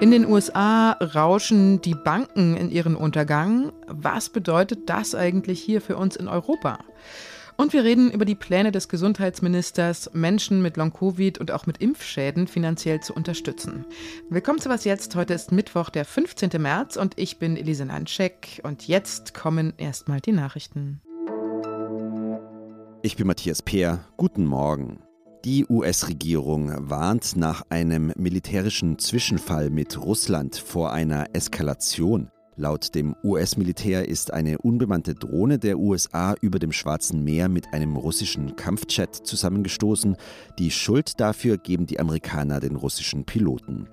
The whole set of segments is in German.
In den USA rauschen die Banken in ihren Untergang. Was bedeutet das eigentlich hier für uns in Europa? Und wir reden über die Pläne des Gesundheitsministers, Menschen mit Long-Covid und auch mit Impfschäden finanziell zu unterstützen. Willkommen zu Was Jetzt. Heute ist Mittwoch, der 15. März und ich bin Elise Landscheck. Und jetzt kommen erstmal die Nachrichten. Ich bin Matthias Peer. Guten Morgen. Die US-Regierung warnt nach einem militärischen Zwischenfall mit Russland vor einer Eskalation. Laut dem US-Militär ist eine unbemannte Drohne der USA über dem Schwarzen Meer mit einem russischen Kampfjet zusammengestoßen. Die Schuld dafür geben die Amerikaner den russischen Piloten.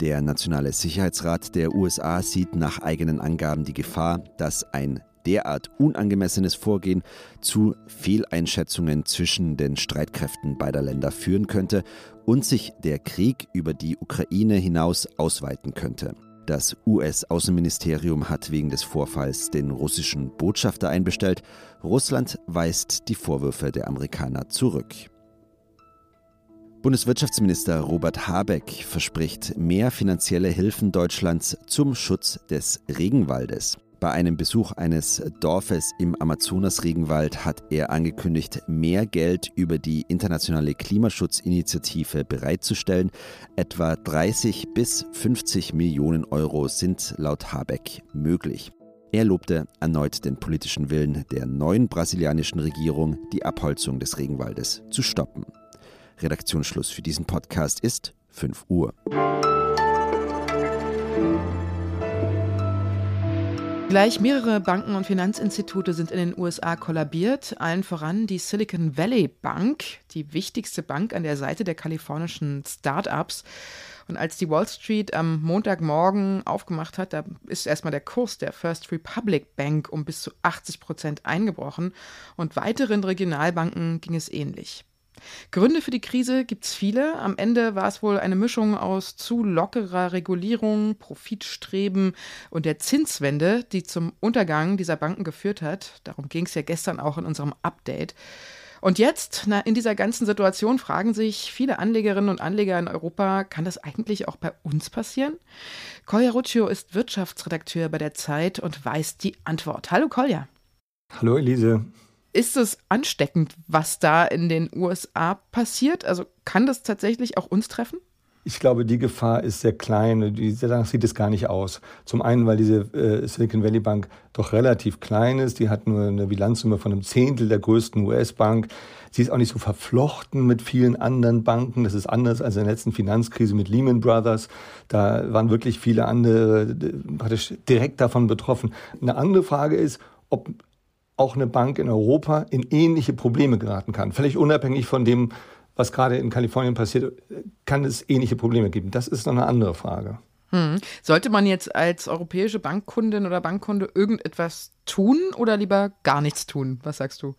Der Nationale Sicherheitsrat der USA sieht nach eigenen Angaben die Gefahr, dass ein derart unangemessenes Vorgehen zu Fehleinschätzungen zwischen den Streitkräften beider Länder führen könnte und sich der Krieg über die Ukraine hinaus ausweiten könnte. Das US-Außenministerium hat wegen des Vorfalls den russischen Botschafter einbestellt. Russland weist die Vorwürfe der Amerikaner zurück. Bundeswirtschaftsminister Robert Habeck verspricht mehr finanzielle Hilfen Deutschlands zum Schutz des Regenwaldes. Bei einem Besuch eines Dorfes im Amazonas-Regenwald hat er angekündigt, mehr Geld über die internationale Klimaschutzinitiative bereitzustellen. Etwa 30 bis 50 Millionen Euro sind laut Habeck möglich. Er lobte erneut den politischen Willen der neuen brasilianischen Regierung, die Abholzung des Regenwaldes zu stoppen. Redaktionsschluss für diesen Podcast ist 5 Uhr. Gleich mehrere Banken und Finanzinstitute sind in den USA kollabiert, allen voran die Silicon Valley Bank, die wichtigste Bank an der Seite der kalifornischen Start-ups. Und als die Wall Street am Montagmorgen aufgemacht hat, da ist erstmal der Kurs der First Republic Bank um bis zu 80 Prozent eingebrochen und weiteren Regionalbanken ging es ähnlich. Gründe für die Krise gibt es viele. Am Ende war es wohl eine Mischung aus zu lockerer Regulierung, Profitstreben und der Zinswende, die zum Untergang dieser Banken geführt hat. Darum ging es ja gestern auch in unserem Update. Und jetzt, na, in dieser ganzen Situation, fragen sich viele Anlegerinnen und Anleger in Europa, kann das eigentlich auch bei uns passieren? Kolja Ruccio ist Wirtschaftsredakteur bei der Zeit und weiß die Antwort. Hallo Kolja. Hallo Elise. Ist es ansteckend, was da in den USA passiert? Also kann das tatsächlich auch uns treffen? Ich glaube, die Gefahr ist sehr klein. Danach sieht es gar nicht aus. Zum einen, weil diese äh, Silicon Valley Bank doch relativ klein ist. Die hat nur eine Bilanzsumme von einem Zehntel der größten US-Bank. Sie ist auch nicht so verflochten mit vielen anderen Banken. Das ist anders als in der letzten Finanzkrise mit Lehman Brothers. Da waren wirklich viele andere äh, praktisch direkt davon betroffen. Eine andere Frage ist, ob auch eine Bank in Europa in ähnliche Probleme geraten kann. Völlig unabhängig von dem, was gerade in Kalifornien passiert, kann es ähnliche Probleme geben. Das ist noch eine andere Frage. Hm. Sollte man jetzt als europäische Bankkundin oder Bankkunde irgendetwas tun oder lieber gar nichts tun? Was sagst du?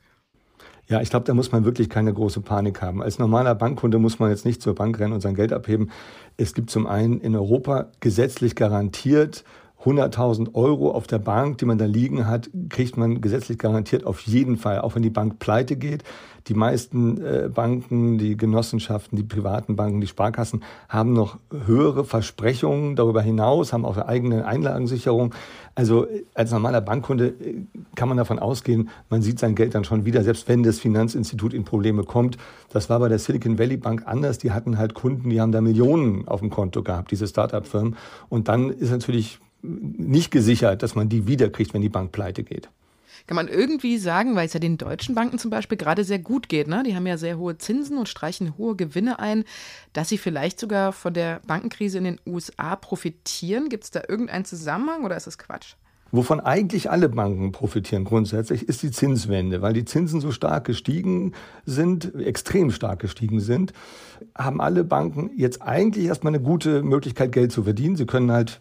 Ja, ich glaube, da muss man wirklich keine große Panik haben. Als normaler Bankkunde muss man jetzt nicht zur Bank rennen und sein Geld abheben. Es gibt zum einen in Europa gesetzlich garantiert 100.000 Euro auf der Bank, die man da liegen hat, kriegt man gesetzlich garantiert auf jeden Fall, auch wenn die Bank pleite geht. Die meisten äh, Banken, die Genossenschaften, die privaten Banken, die Sparkassen haben noch höhere Versprechungen darüber hinaus, haben auch eine eigene Einlagensicherung. Also äh, als normaler Bankkunde äh, kann man davon ausgehen, man sieht sein Geld dann schon wieder, selbst wenn das Finanzinstitut in Probleme kommt. Das war bei der Silicon Valley Bank anders. Die hatten halt Kunden, die haben da Millionen auf dem Konto gehabt, diese Start-up-Firmen. Und dann ist natürlich nicht gesichert, dass man die wiederkriegt, wenn die Bank pleite geht. Kann man irgendwie sagen, weil es ja den deutschen Banken zum Beispiel gerade sehr gut geht, ne? die haben ja sehr hohe Zinsen und streichen hohe Gewinne ein, dass sie vielleicht sogar von der Bankenkrise in den USA profitieren? Gibt es da irgendeinen Zusammenhang oder ist das Quatsch? Wovon eigentlich alle Banken profitieren grundsätzlich, ist die Zinswende, weil die Zinsen so stark gestiegen sind, extrem stark gestiegen sind, haben alle Banken jetzt eigentlich erstmal eine gute Möglichkeit, Geld zu verdienen. Sie können halt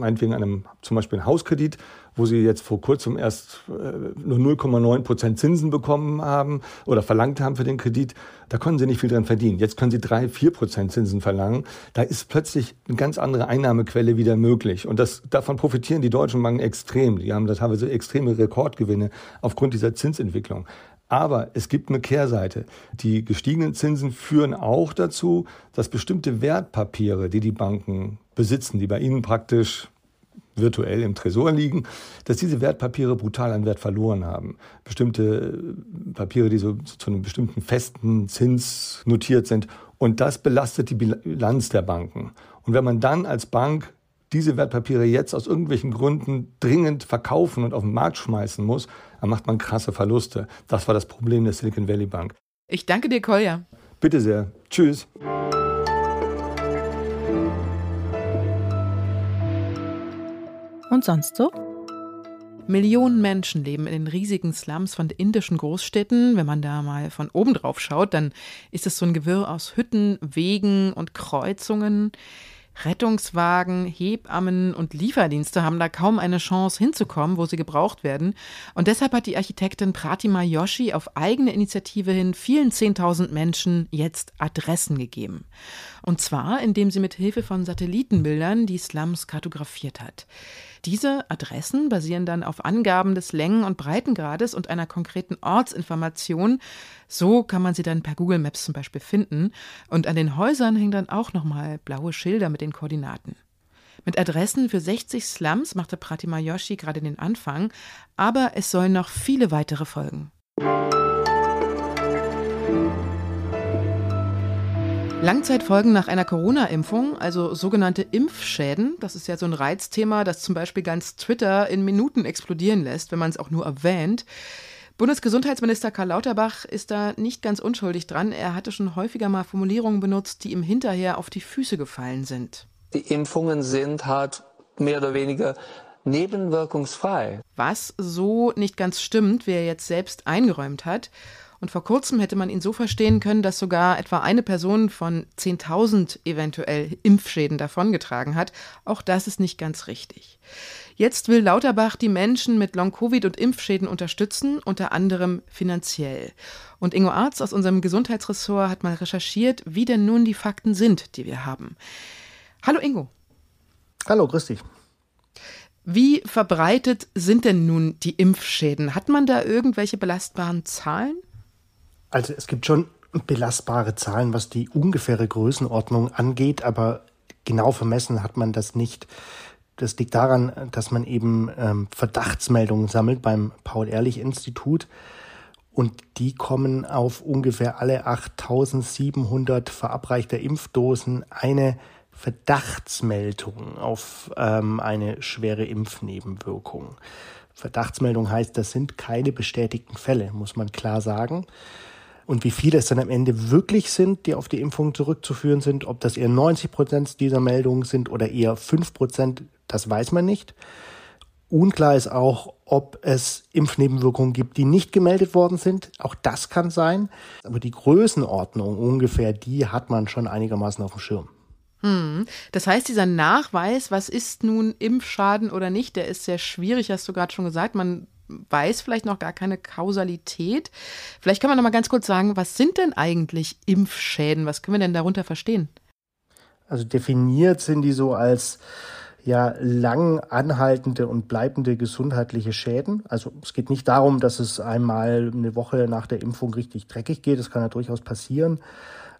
meinetwegen einem zum Beispiel einen Hauskredit, wo sie jetzt vor kurzem erst äh, nur 0,9 Prozent Zinsen bekommen haben oder verlangt haben für den Kredit, da konnten sie nicht viel dran verdienen. Jetzt können sie drei, vier Prozent Zinsen verlangen. Da ist plötzlich eine ganz andere Einnahmequelle wieder möglich. Und das, davon profitieren die deutschen Banken extrem. Die haben da teilweise extreme Rekordgewinne aufgrund dieser Zinsentwicklung. Aber es gibt eine Kehrseite. Die gestiegenen Zinsen führen auch dazu, dass bestimmte Wertpapiere, die die Banken besitzen, die bei ihnen praktisch virtuell im Tresor liegen, dass diese Wertpapiere brutal an Wert verloren haben. Bestimmte Papiere, die so zu einem bestimmten festen Zins notiert sind. Und das belastet die Bilanz der Banken. Und wenn man dann als Bank diese Wertpapiere jetzt aus irgendwelchen Gründen dringend verkaufen und auf den Markt schmeißen muss, dann macht man krasse Verluste. Das war das Problem der Silicon Valley Bank. Ich danke dir, Kolja. Bitte sehr. Tschüss. Und sonst so? Millionen Menschen leben in den riesigen Slums von indischen Großstädten. Wenn man da mal von oben drauf schaut, dann ist es so ein Gewirr aus Hütten, Wegen und Kreuzungen. Rettungswagen, Hebammen und Lieferdienste haben da kaum eine Chance hinzukommen, wo sie gebraucht werden. Und deshalb hat die Architektin Pratima Yoshi auf eigene Initiative hin vielen 10.000 Menschen jetzt Adressen gegeben. Und zwar, indem sie mit Hilfe von Satellitenbildern die Slums kartografiert hat. Diese Adressen basieren dann auf Angaben des Längen- und Breitengrades und einer konkreten Ortsinformation. So kann man sie dann per Google Maps zum Beispiel finden. Und an den Häusern hängen dann auch nochmal blaue Schilder mit den Koordinaten. Mit Adressen für 60 Slums machte Pratima Yoshi gerade den Anfang, aber es sollen noch viele weitere folgen. Langzeitfolgen nach einer Corona-Impfung, also sogenannte Impfschäden, das ist ja so ein Reizthema, das zum Beispiel ganz Twitter in Minuten explodieren lässt, wenn man es auch nur erwähnt. Bundesgesundheitsminister Karl Lauterbach ist da nicht ganz unschuldig dran. Er hatte schon häufiger mal Formulierungen benutzt, die ihm hinterher auf die Füße gefallen sind. Die Impfungen sind halt mehr oder weniger nebenwirkungsfrei. Was so nicht ganz stimmt, wie er jetzt selbst eingeräumt hat. Und vor kurzem hätte man ihn so verstehen können, dass sogar etwa eine Person von 10.000 eventuell Impfschäden davongetragen hat. Auch das ist nicht ganz richtig. Jetzt will Lauterbach die Menschen mit Long-Covid und Impfschäden unterstützen, unter anderem finanziell. Und Ingo Arz aus unserem Gesundheitsressort hat mal recherchiert, wie denn nun die Fakten sind, die wir haben. Hallo Ingo. Hallo, grüß dich. Wie verbreitet sind denn nun die Impfschäden? Hat man da irgendwelche belastbaren Zahlen? Also es gibt schon belastbare Zahlen, was die ungefähre Größenordnung angeht, aber genau vermessen hat man das nicht. Das liegt daran, dass man eben ähm, Verdachtsmeldungen sammelt beim Paul-Ehrlich-Institut und die kommen auf ungefähr alle 8700 verabreichter Impfdosen eine Verdachtsmeldung auf ähm, eine schwere Impfnebenwirkung. Verdachtsmeldung heißt, das sind keine bestätigten Fälle, muss man klar sagen. Und wie viele es dann am Ende wirklich sind, die auf die Impfung zurückzuführen sind, ob das eher 90 Prozent dieser Meldungen sind oder eher 5 Prozent, das weiß man nicht. Unklar ist auch, ob es Impfnebenwirkungen gibt, die nicht gemeldet worden sind. Auch das kann sein. Aber die Größenordnung ungefähr, die hat man schon einigermaßen auf dem Schirm. Hm. Das heißt, dieser Nachweis, was ist nun Impfschaden oder nicht, der ist sehr schwierig, hast du gerade schon gesagt. Man weiß vielleicht noch gar keine Kausalität. Vielleicht kann man noch mal ganz kurz sagen, was sind denn eigentlich Impfschäden? Was können wir denn darunter verstehen? Also definiert sind die so als ja lang anhaltende und bleibende gesundheitliche Schäden. Also es geht nicht darum, dass es einmal eine Woche nach der Impfung richtig dreckig geht. Das kann ja durchaus passieren.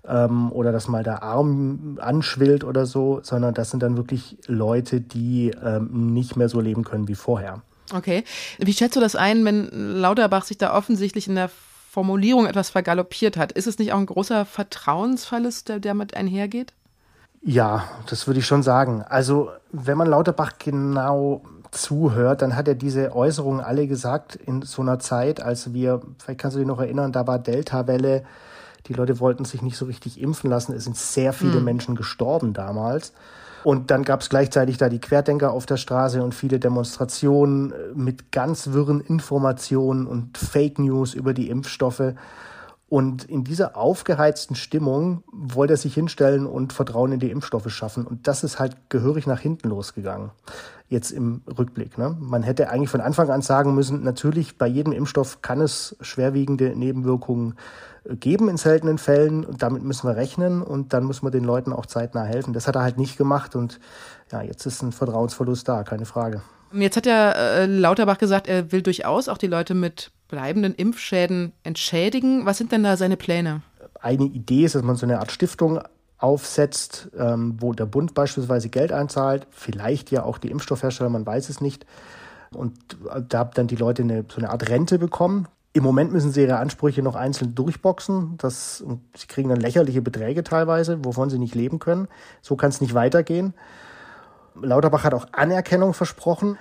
Ähm, oder dass mal der Arm anschwillt oder so, sondern das sind dann wirklich Leute, die ähm, nicht mehr so leben können wie vorher. Okay. Wie schätzt du das ein, wenn Lauterbach sich da offensichtlich in der Formulierung etwas vergaloppiert hat? Ist es nicht auch ein großer Vertrauensverlust, der damit einhergeht? Ja, das würde ich schon sagen. Also, wenn man Lauterbach genau zuhört, dann hat er diese Äußerungen alle gesagt in so einer Zeit, als wir, vielleicht kannst du dich noch erinnern, da war Delta-Welle, die Leute wollten sich nicht so richtig impfen lassen. Es sind sehr viele hm. Menschen gestorben damals. Und dann gab es gleichzeitig da die Querdenker auf der Straße und viele Demonstrationen äh, mit ganz wirren Informationen und Fake News über die Impfstoffe. Und in dieser aufgeheizten Stimmung wollte er sich hinstellen und Vertrauen in die Impfstoffe schaffen. Und das ist halt gehörig nach hinten losgegangen. Jetzt im Rückblick. Ne? Man hätte eigentlich von Anfang an sagen müssen, natürlich bei jedem Impfstoff kann es schwerwiegende Nebenwirkungen geben in seltenen Fällen. Und damit müssen wir rechnen und dann müssen wir den Leuten auch zeitnah helfen. Das hat er halt nicht gemacht und ja, jetzt ist ein Vertrauensverlust da, keine Frage. Jetzt hat ja äh, Lauterbach gesagt, er will durchaus auch die Leute mit bleibenden Impfschäden entschädigen. Was sind denn da seine Pläne? Eine Idee ist, dass man so eine Art Stiftung aufsetzt, ähm, wo der Bund beispielsweise Geld einzahlt, vielleicht ja auch die Impfstoffhersteller, man weiß es nicht. Und da dann die Leute eine, so eine Art Rente bekommen. Im Moment müssen sie ihre Ansprüche noch einzeln durchboxen. Das, sie kriegen dann lächerliche Beträge teilweise, wovon sie nicht leben können. So kann es nicht weitergehen. Lauterbach hat auch Anerkennung versprochen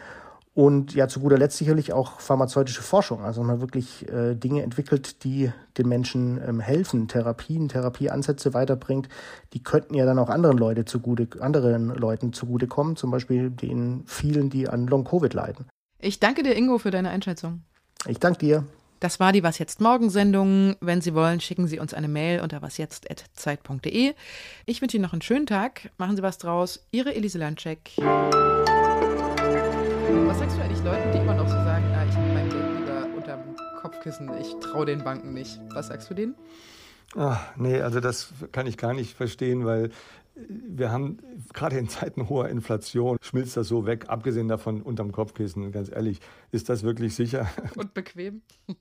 und ja zu guter Letzt sicherlich auch pharmazeutische Forschung. Also man wirklich äh, Dinge entwickelt, die den Menschen ähm, helfen, Therapien, Therapieansätze weiterbringt. Die könnten ja dann auch anderen Leute zugute, anderen Leuten zugutekommen, zum Beispiel den vielen, die an Long-Covid leiden. Ich danke dir, Ingo, für deine Einschätzung. Ich danke dir. Das war die Was jetzt Morgen-Sendung. Wenn Sie wollen, schicken Sie uns eine Mail unter wasjetzt.zeit.de. Ich wünsche Ihnen noch einen schönen Tag. Machen Sie was draus. Ihre Elise Landcheck. Was sagst du eigentlich Leuten, die immer noch so sagen, na, ich habe mein Geld lieber unterm Kopfkissen, ich traue den Banken nicht? Was sagst du denen? Ach, nee, also das kann ich gar nicht verstehen, weil wir haben gerade in Zeiten hoher Inflation schmilzt das so weg, abgesehen davon unterm Kopfkissen. Ganz ehrlich, ist das wirklich sicher? Und bequem?